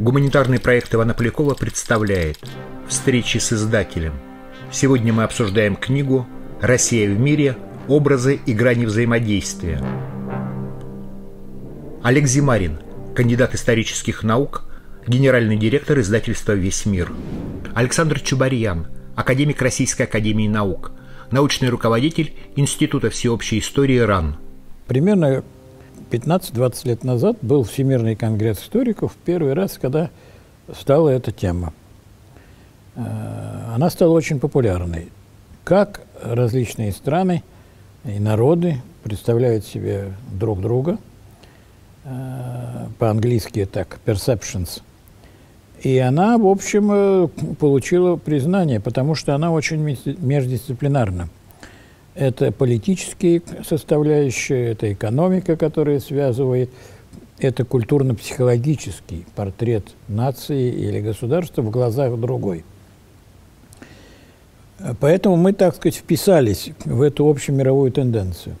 Гуманитарный проект Ивана Полякова представляет «Встречи с издателем». Сегодня мы обсуждаем книгу «Россия в мире. Образы и грани взаимодействия». Олег Зимарин, кандидат исторических наук, генеральный директор издательства «Весь мир». Александр Чубарьян, академик Российской академии наук, научный руководитель Института всеобщей истории РАН. Примерно 15-20 лет назад был Всемирный конгресс историков, первый раз, когда стала эта тема. Э, она стала очень популярной. Как различные страны и народы представляют себе друг друга, э, по-английски так, perceptions. И она, в общем, э, получила признание, потому что она очень междисциплинарна. Это политические составляющие, это экономика, которая связывает, это культурно-психологический портрет нации или государства в глазах другой. Поэтому мы, так сказать, вписались в эту общемировую тенденцию.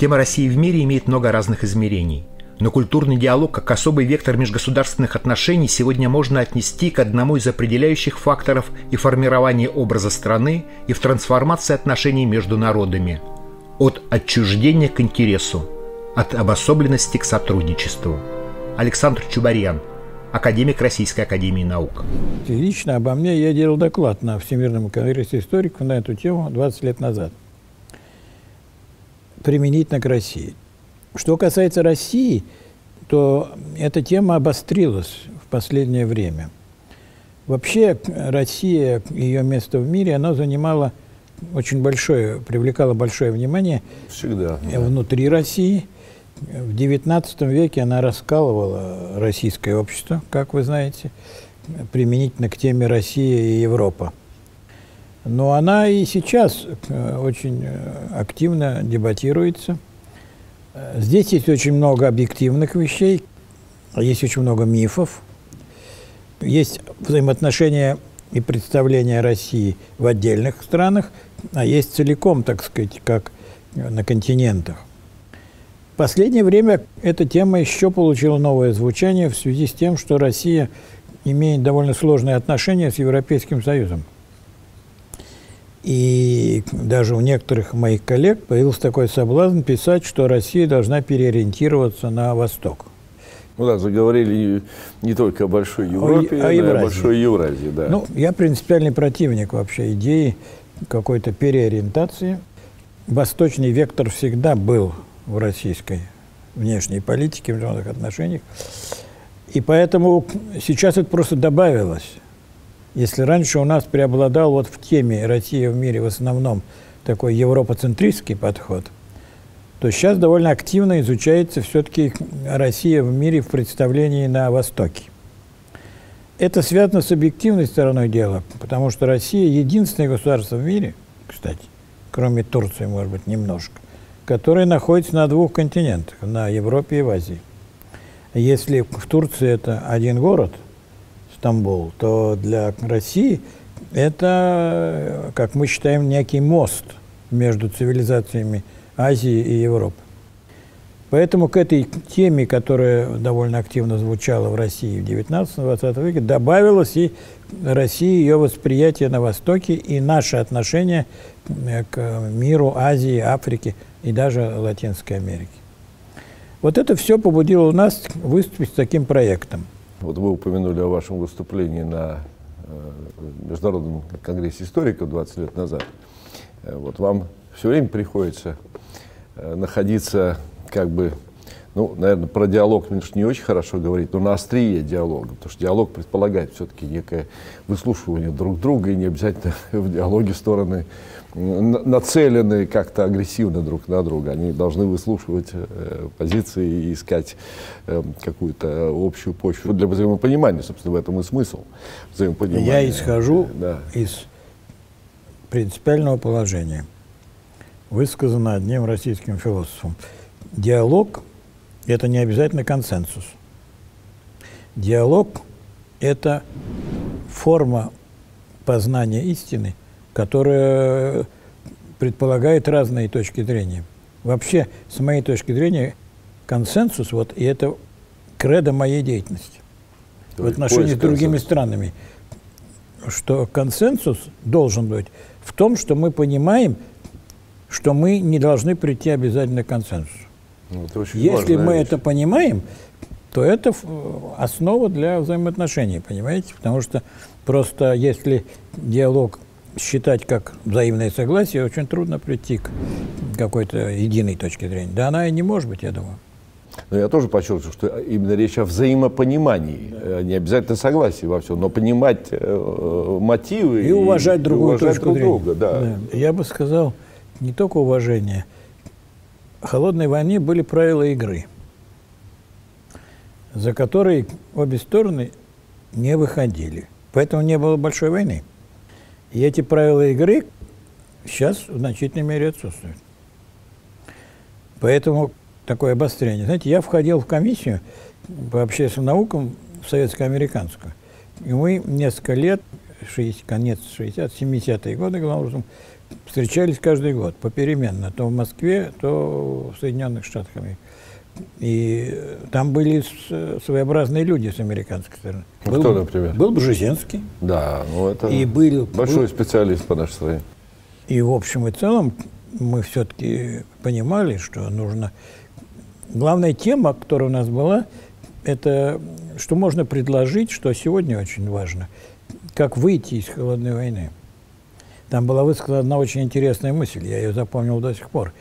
Тема России в мире имеет много разных измерений – но культурный диалог как особый вектор межгосударственных отношений сегодня можно отнести к одному из определяющих факторов и формирования образа страны, и в трансформации отношений между народами. От отчуждения к интересу, от обособленности к сотрудничеству. Александр Чубарьян, академик Российской Академии Наук. Лично обо мне я делал доклад на Всемирном конгрессе историков на эту тему 20 лет назад. Применительно к России. Что касается России, то эта тема обострилась в последнее время. Вообще Россия, ее место в мире, она занимала очень большое, привлекала большое внимание Всегда, да. внутри России. В XIX веке она раскалывала российское общество, как вы знаете, применительно к теме Россия и Европа. Но она и сейчас э, очень э, активно дебатируется – Здесь есть очень много объективных вещей, есть очень много мифов, есть взаимоотношения и представления России в отдельных странах, а есть целиком, так сказать, как на континентах. В последнее время эта тема еще получила новое звучание в связи с тем, что Россия имеет довольно сложные отношения с Европейским Союзом. И даже у некоторых моих коллег появился такой соблазн писать, что Россия должна переориентироваться на восток. Ну да, заговорили не, только о Большой Европе, о, о но и о Большой Евразии. Да. Ну, я принципиальный противник вообще идеи какой-то переориентации. Восточный вектор всегда был в российской внешней политике, в международных отношениях. И поэтому сейчас это просто добавилось. Если раньше у нас преобладал вот в теме Россия в мире в основном такой европоцентристский подход, то сейчас довольно активно изучается все-таки Россия в мире в представлении на Востоке. Это связано с объективной стороной дела, потому что Россия единственное государство в мире, кстати, кроме Турции, может быть, немножко, которое находится на двух континентах, на Европе и в Азии. Если в Турции это один город – Стамбул, то для России это, как мы считаем, некий мост между цивилизациями Азии и Европы. Поэтому к этой теме, которая довольно активно звучала в России в 19-20 веке, добавилось и России ее восприятие на Востоке и наше отношение к миру Азии, Африки и даже Латинской Америки. Вот это все побудило нас выступить с таким проектом – вот вы упомянули о вашем выступлении на э, Международном конгрессе историков 20 лет назад. Э, вот вам все время приходится э, находиться как бы, ну, наверное, про диалог, конечно, не очень хорошо говорить, но на острие диалога, потому что диалог предполагает все-таки некое выслушивание друг друга, и не обязательно в диалоге стороны нацелены как-то агрессивно друг на друга. Они должны выслушивать э, позиции и искать э, какую-то общую почву для взаимопонимания. Собственно, в этом и смысл взаимопонимания. Я исхожу да. из принципиального положения, высказано одним российским философом. Диалог – это не обязательно консенсус. Диалог – это форма познания истины – которая предполагает разные точки зрения. Вообще, с моей точки зрения, консенсус, вот, и это кредо моей деятельности. в отношении с другими странами, что консенсус должен быть в том, что мы понимаем, что мы не должны прийти обязательно к консенсусу. Ну, Если мы вещь. это понимаем, то это основа для взаимоотношений, понимаете? Потому что просто если диалог считать как взаимное согласие, очень трудно прийти к какой-то единой точке зрения. Да она и не может быть, я думаю. Но я тоже подчеркиваю, что именно речь о взаимопонимании, да. не обязательно согласии во всем, но понимать э, мотивы и, и уважать другую и уважать точку друг зрения. друга. Да. Да. Я бы сказал, не только уважение. Холодной войне были правила игры, за которые обе стороны не выходили. Поэтому не было большой войны. И эти правила игры сейчас в значительной мере отсутствуют. Поэтому такое обострение. Знаете, я входил в комиссию по общественным наукам советско-американскую. И мы несколько лет, 60, конец 60 70-е годы, главным образом, встречались каждый год попеременно, то в Москве, то в Соединенных Штатах. И там были своеобразные люди с американской стороны. Ну, был, Кто, например? Был Бжезинский. Да, ну это и был, большой был, специалист по нашей стране. И в общем и целом мы все-таки понимали, что нужно... Главная тема, которая у нас была, это что можно предложить, что сегодня очень важно, как выйти из холодной войны. Там была высказана одна очень интересная мысль, я ее запомнил до сих пор,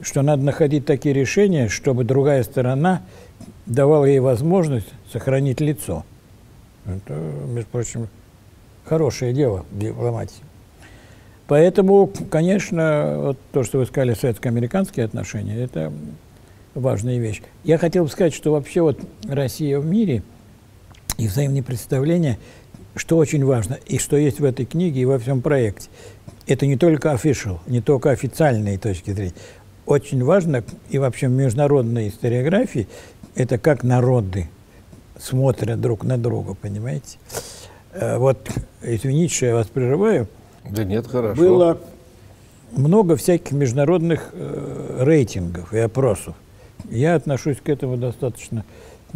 что надо находить такие решения, чтобы другая сторона давала ей возможность сохранить лицо. Это, между прочим, хорошее дело в дипломатии. Поэтому, конечно, вот то, что вы сказали, советско-американские отношения, это важная вещь. Я хотел бы сказать, что вообще вот Россия в мире и взаимные представления, что очень важно, и что есть в этой книге и во всем проекте, это не только official, не только официальные точки зрения. Очень важно, и вообще в международной историографии, это как народы смотрят друг на друга, понимаете? Э, вот, извините, что я вас прерываю, да нет, хорошо. Было много всяких международных э, рейтингов и опросов. Я отношусь к этому достаточно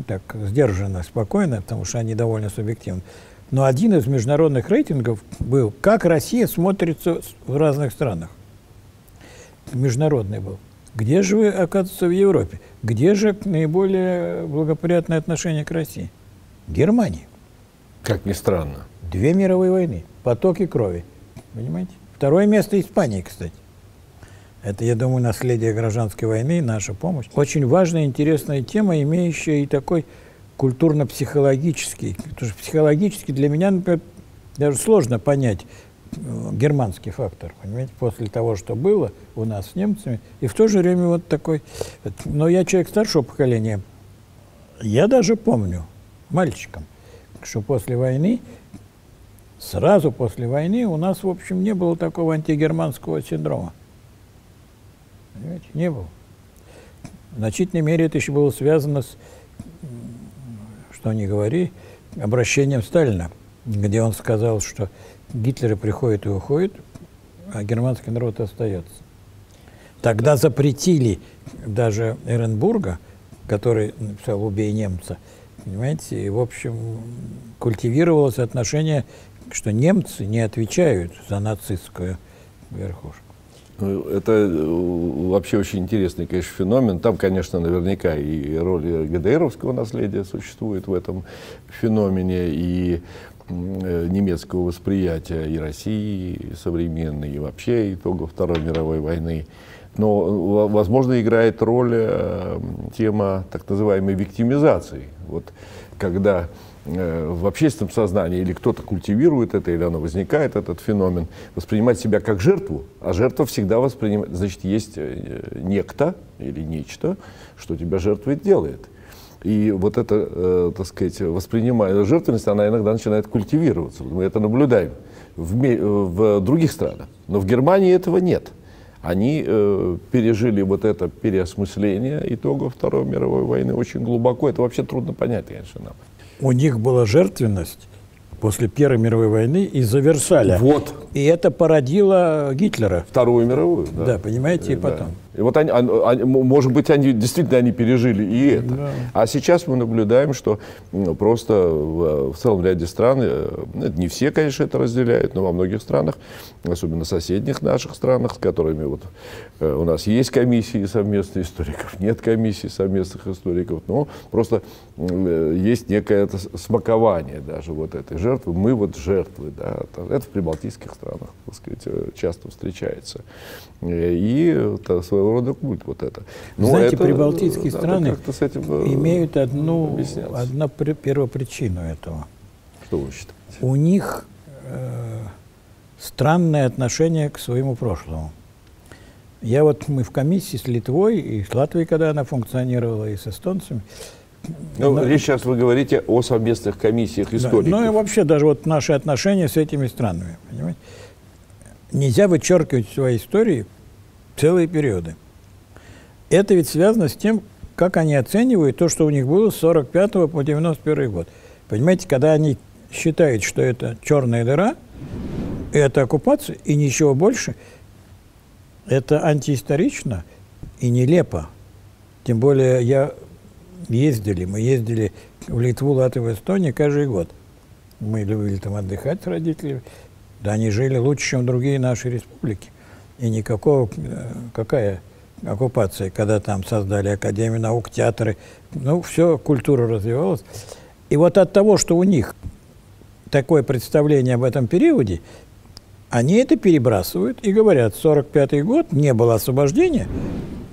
так сдержанно, спокойно, потому что они довольно субъективны. Но один из международных рейтингов был, как Россия смотрится в разных странах. Международный был. Где же вы, оказывается, в Европе? Где же наиболее благоприятное отношение к России? Германия. Как ни странно. Две мировые войны, потоки крови. Понимаете? Второе место Испании, кстати. Это, я думаю, наследие гражданской войны, наша помощь. Очень важная, интересная тема, имеющая и такой культурно-психологический. Потому что психологически для меня, например, даже сложно понять э, германский фактор, понимаете, после того, что было у нас с немцами. И в то же время вот такой... Но я человек старшего поколения. Я даже помню, мальчиком, что после войны Сразу после войны у нас, в общем, не было такого антигерманского синдрома. Понимаете? Не было. В значительной мере это еще было связано с, что не говори, обращением Сталина, где он сказал, что Гитлеры приходят и уходят, а германский народ остается. Тогда запретили даже Эренбурга, который написал «Убей немца», понимаете, и, в общем, культивировалось отношение что немцы не отвечают за нацистскую верхушку. Ну, это э, вообще очень интересный, конечно, феномен. Там, конечно, наверняка и роль ГДРовского наследия существует в этом феномене, и э, немецкого восприятия и России современной, и вообще итогов Второй мировой войны. Но, возможно, играет роль э, тема так называемой виктимизации. Вот когда Э, в общественном сознании, или кто-то культивирует это, или оно возникает, этот феномен, воспринимать себя как жертву, а жертва всегда воспринимает, значит, есть э, некто или нечто, что тебя жертвой делает. И вот эта, э, так сказать, воспринимая жертвенность, она иногда начинает культивироваться. Мы это наблюдаем в, в других странах. Но в Германии этого нет. Они э, пережили вот это переосмысление итогов Второй мировой войны очень глубоко. Это вообще трудно понять, конечно, нам у них была жертвенность после Первой мировой войны из-за Версаля. Вот. И это породило Гитлера. Вторую мировую, да. Да, понимаете, и, и потом. И вот они, они, может быть, они действительно они пережили и это. Да. А сейчас мы наблюдаем, что просто в, в целом ряде стран, э, не все, конечно, это разделяют, но во многих странах, особенно соседних наших странах, с которыми вот э, у нас есть комиссии совместных историков, нет комиссии совместных историков, но просто э, есть некое это смакование даже вот этой жертвы. Мы вот жертвы, да, это в прибалтийских странах, так сказать, часто встречается. И это своего рода культ вот это. Но Знаете, это, прибалтийские страны с этим э, имеют одну, одну первопричину этого. Что вы считаете? У них э, странное отношение к своему прошлому. Я вот, мы в комиссии с Литвой и с Латвией, когда она функционировала, и с эстонцами. Ну, но, речь сейчас вы говорите о совместных комиссиях историков. Да, ну и вообще даже вот наши отношения с этими странами, понимаете? Нельзя вычеркивать в своей истории целые периоды. Это ведь связано с тем, как они оценивают то, что у них было с 45 по 91 год. Понимаете, когда они считают, что это черная дыра, это оккупация и ничего больше, это антиисторично и нелепо. Тем более я ездили, мы ездили в Литву, Латвию, Эстонию каждый год. Мы любили там отдыхать с родителями. Да они жили лучше, чем другие наши республики. И никакого, э, какая оккупация, когда там создали Академию наук, театры, ну, все, культура развивалась. И вот от того, что у них такое представление об этом периоде, они это перебрасывают и говорят, 45 год не было освобождения,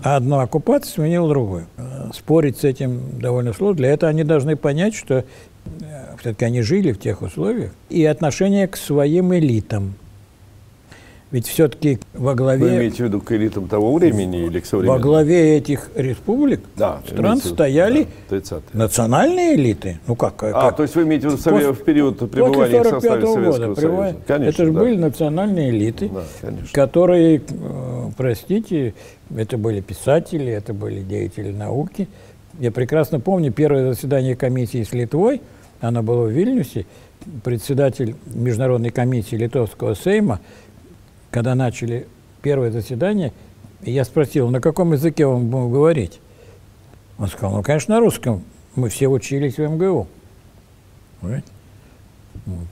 а одна оккупация сменила другую. Спорить с этим довольно сложно. Для этого они должны понять, что Э, все-таки они жили в тех условиях, и отношение к своим элитам. Ведь все-таки во главе... Вы имеете в виду к элитам того времени или к современным? Во главе этих республик, да, стран стояли да, национальные элиты. Ну как, а, как? то есть вы имеете в виду после, в период пребывания в составе Советского года, Союза? Конечно, это же да. были национальные элиты, да, которые, э, простите, это были писатели, это были деятели науки. Я прекрасно помню первое заседание комиссии с Литвой – она была в Вильнюсе, председатель Международной комиссии Литовского Сейма, когда начали первое заседание, я спросил, на каком языке он будет говорить? Он сказал, ну, конечно, на русском. Мы все учились в МГУ. Понимаете?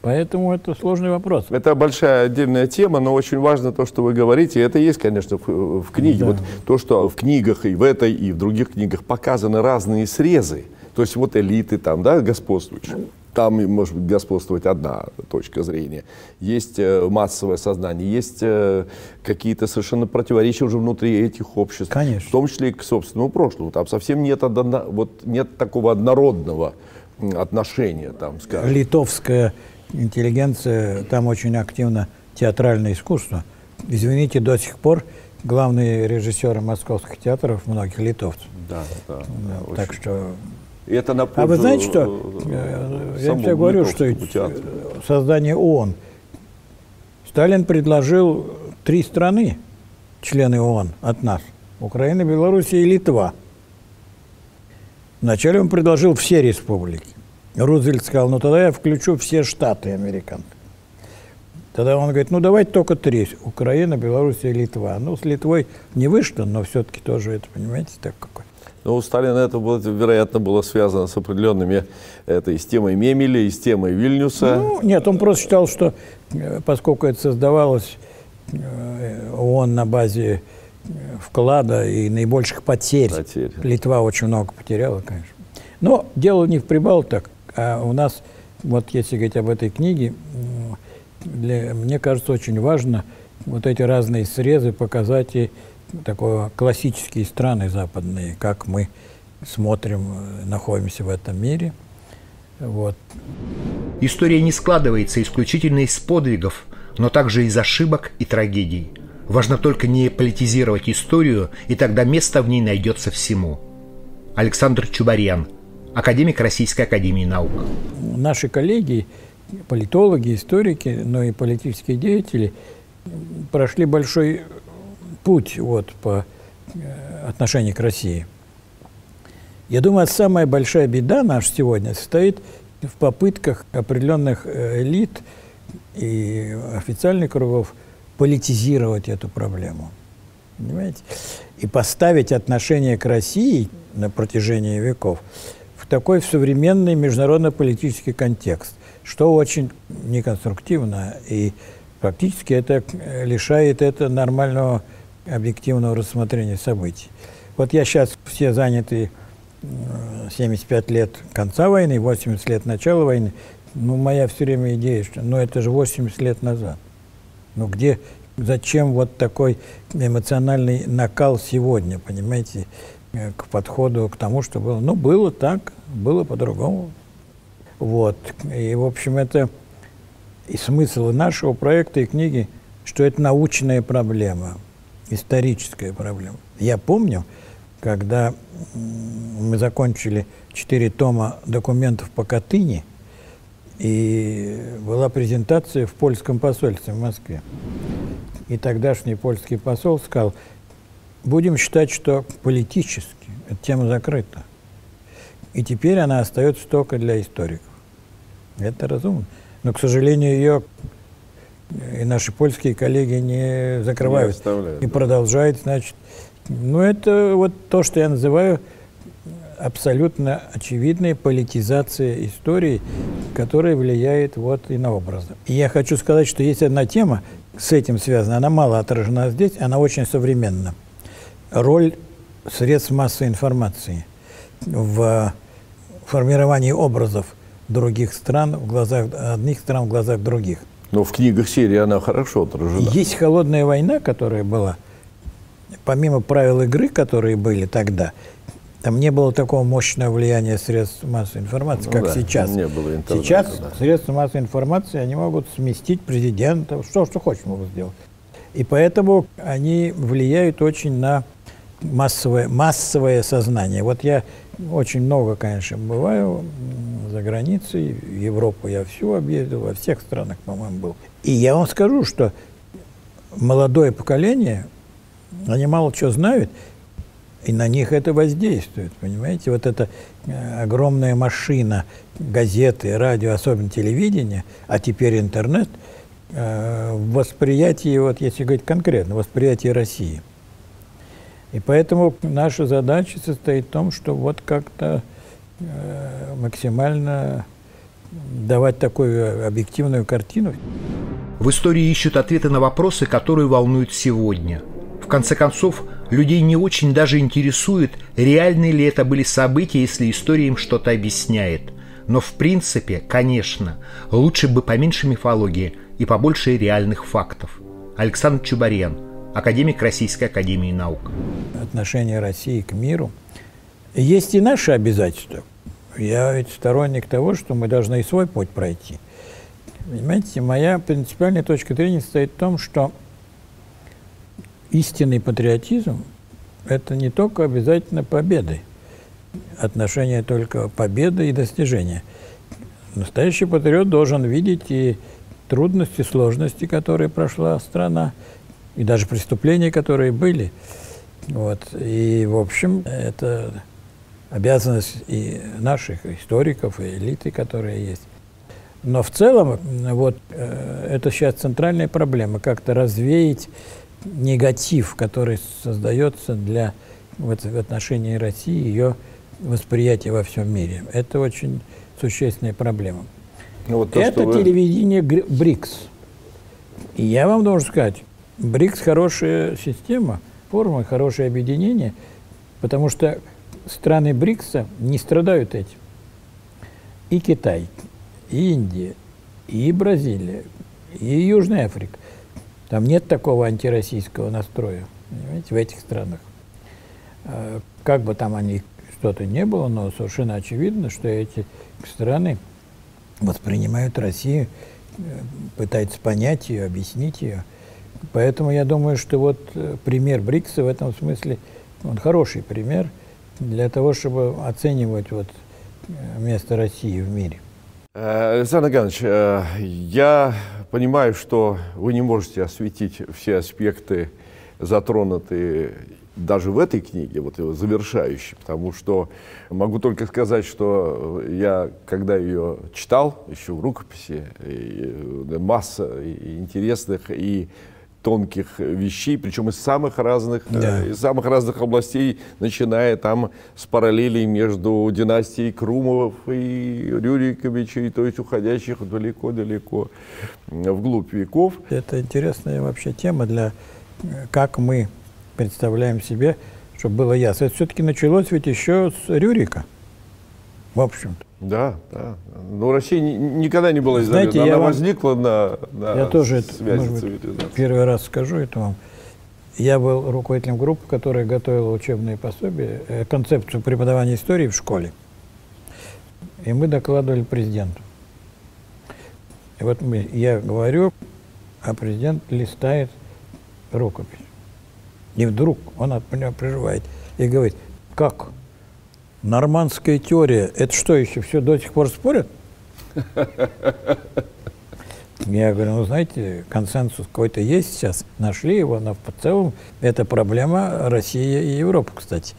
Поэтому это сложный вопрос. Это большая отдельная тема, но очень важно то, что вы говорите. Это есть, конечно, в, в книге. Да. Вот то, что в книгах и в этой, и в других книгах показаны разные срезы. То есть вот элиты там, да, господствующие. Там может быть господствовать одна точка зрения. Есть э, массовое сознание, есть э, какие-то совершенно противоречия уже внутри этих обществ. Конечно. В том числе и к собственному прошлому. Там совсем нет, одно, вот, нет такого однородного отношения, там, скажем. Литовская интеллигенция, там очень активно театральное искусство. Извините, до сих пор главные режиссеры московских театров многих литовцев. Да, да. да так что и это на А вы знаете что? Э, я тебе говорю, что создание ООН. Сталин предложил три страны, члены ООН от нас. Украина, Белоруссия и Литва. Вначале он предложил все республики. Рузвельт сказал, ну тогда я включу все штаты американцы. Тогда он говорит, ну давайте только три. Украина, Белоруссия и Литва. Ну, с Литвой не вышло, но все-таки тоже это, понимаете, так какой. Ну, у Сталина это, было, вероятно, было связано с определенными, это и с темой Мемеля, и с темой Вильнюса. Ну, нет, он просто считал, что э, поскольку это создавалось э, ООН на базе э, вклада и наибольших потерь, потерь. Литва очень много потеряла, конечно. Но дело не в Прибалтах, а у нас, вот если говорить об этой книге, для, мне кажется, очень важно вот эти разные срезы показать и такое классические страны западные, как мы смотрим, э, находимся в этом мире. Вот. История не складывается исключительно из подвигов, но также из ошибок и трагедий. Важно только не политизировать историю, и тогда место в ней найдется всему. Александр Чубарьян, академик Российской Академии Наук. Наши коллеги, политологи, историки, но и политические деятели прошли большой путь вот, по э, отношению к России. Я думаю, самая большая беда наша сегодня состоит в попытках определенных э, элит и официальных кругов политизировать эту проблему. Понимаете? И поставить отношение к России на протяжении веков в такой современный международно-политический контекст, что очень неконструктивно. И фактически это лишает это нормального объективного рассмотрения событий. Вот я сейчас все заняты 75 лет конца войны, 80 лет начала войны. Ну, моя все время идея, что ну это же 80 лет назад. Ну где, зачем вот такой эмоциональный накал сегодня, понимаете, э, к подходу к тому, что было. Ну, было так, было по-другому. Вот. И, в общем, это и смысл нашего проекта и книги, что это научная проблема, историческая проблема. Я помню, когда мы закончили четыре тома документов по Катыни, и была презентация в польском посольстве в Москве. И тогдашний польский посол сказал, будем считать, что политически эта тема закрыта. И теперь она остается только для историков. Это разумно. Но, к сожалению, ее и наши польские коллеги не закрывают. Не и да. продолжают, значит. Ну, это вот то, что я называю абсолютно очевидная политизация истории, которая влияет вот и на образы. И я хочу сказать, что есть одна тема, с этим связана, она мало отражена здесь, она очень современна. Роль средств массовой информации в формировании образов других стран в глазах одних стран в глазах других. Но в книгах серии она хорошо отражена. Есть холодная война, которая была, помимо правил игры, которые были тогда, там не было такого мощного влияния средств массовой информации, ну, как да, сейчас. Не было интернета, сейчас да. средства массовой информации, они могут сместить президента, что, что хочешь могут сделать. И поэтому они влияют очень на массовое, массовое сознание. Вот я очень много, конечно, бываю за границей, Европу я всю объездил, во всех странах, по-моему, был. И я вам скажу, что молодое поколение, они мало чего знают, и на них это воздействует, понимаете? Вот эта э, огромная машина, газеты, радио, особенно телевидение, а теперь интернет, э, восприятие, вот если говорить конкретно, восприятие России. И поэтому наша задача состоит в том, что вот как-то э, максимально давать такую объективную картину. В истории ищут ответы на вопросы, которые волнуют сегодня. В конце концов, Людей не очень даже интересует, реальные ли это были события, если история им что-то объясняет. Но в принципе, конечно, лучше бы поменьше мифологии и побольше реальных фактов. Александр Чубарьян, академик Российской Академии Наук. Отношение России к миру. Есть и наши обязательства. Я ведь сторонник того, что мы должны и свой путь пройти. Понимаете, моя принципиальная точка зрения состоит в том, что истинный патриотизм – это не только обязательно победы, отношение только победы и достижения. Настоящий патриот должен видеть и трудности, сложности, которые прошла страна, и даже преступления, которые были. Вот. И, в общем, это обязанность и наших историков, и элиты, которые есть. Но в целом, вот, э, это сейчас центральная проблема, как-то развеять негатив, который создается для в, в отношении России, ее восприятия во всем мире. Это очень существенная проблема. Ну, вот то, это вы... телевидение БРИКС. И я вам должен сказать, БРИКС хорошая система, форма, хорошее объединение, потому что страны БРИКСа не страдают этим. И Китай, и Индия, и Бразилия, и Южная Африка. Там нет такого антироссийского настроя, понимаете, в этих странах. А, как бы там они что-то не было, но совершенно очевидно, что эти страны воспринимают Россию, э, пытаются понять ее, объяснить ее. Поэтому я думаю, что вот э, пример БРИКСа в этом смысле, он хороший пример для того, чтобы оценивать вот э, место России в мире. Александр Иванович, я Понимаю, что вы не можете осветить все аспекты, затронутые даже в этой книге, вот его завершающей, потому что могу только сказать, что я, когда ее читал, еще в рукописи, и масса интересных и тонких вещей, причем из самых разных, да. из самых разных областей, начиная там с параллелей между династией Крумовых и Рюриковичей, то есть уходящих далеко-далеко вглубь веков. Это интересная вообще тема для как мы представляем себе, чтобы было ясно. Это все-таки началось ведь еще с Рюрика, в общем-то. Да, да. Но Россия никогда не была Знаете, Она вам, возникла на, на я тоже связи может быть, Первый раз скажу это вам. Я был руководителем группы, которая готовила учебные пособия, э, концепцию преподавания истории в школе. И мы докладывали президенту. И вот мы, я говорю, а президент листает рукопись. И вдруг он от меня приживает и говорит, как? Нормандская теория, это что еще, все до сих пор спорят? Я говорю, ну, знаете, консенсус какой-то есть сейчас, нашли его, но в целом это проблема России и Европы, кстати.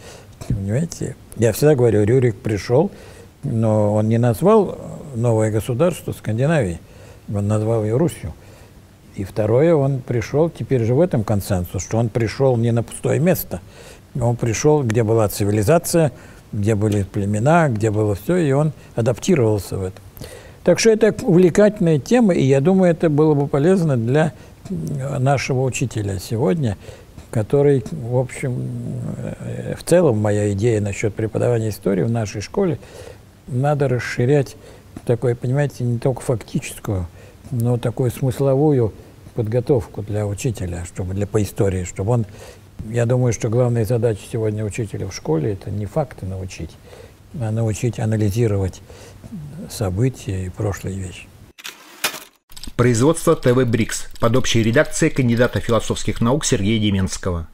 Понимаете? Я всегда говорю, Рюрик пришел, но он не назвал новое государство Скандинавии, он назвал ее Русью. И второе, он пришел, теперь же в этом консенсус, что он пришел не на пустое место. Он пришел, где была цивилизация, где были племена, где было все, и он адаптировался в этом. Так что это увлекательная тема, и я думаю, это было бы полезно для нашего учителя сегодня, который, в общем, э, в целом моя идея насчет преподавания истории в нашей школе, надо расширять такое, понимаете, не только фактическую, но такую смысловую подготовку для учителя, чтобы для по истории, чтобы он, я думаю, что главная задача сегодня учителя в школе это не факты научить, а научить анализировать события и прошлые вещи. Производство ТВ Брикс под общей редакцией кандидата философских наук Сергея Деменского.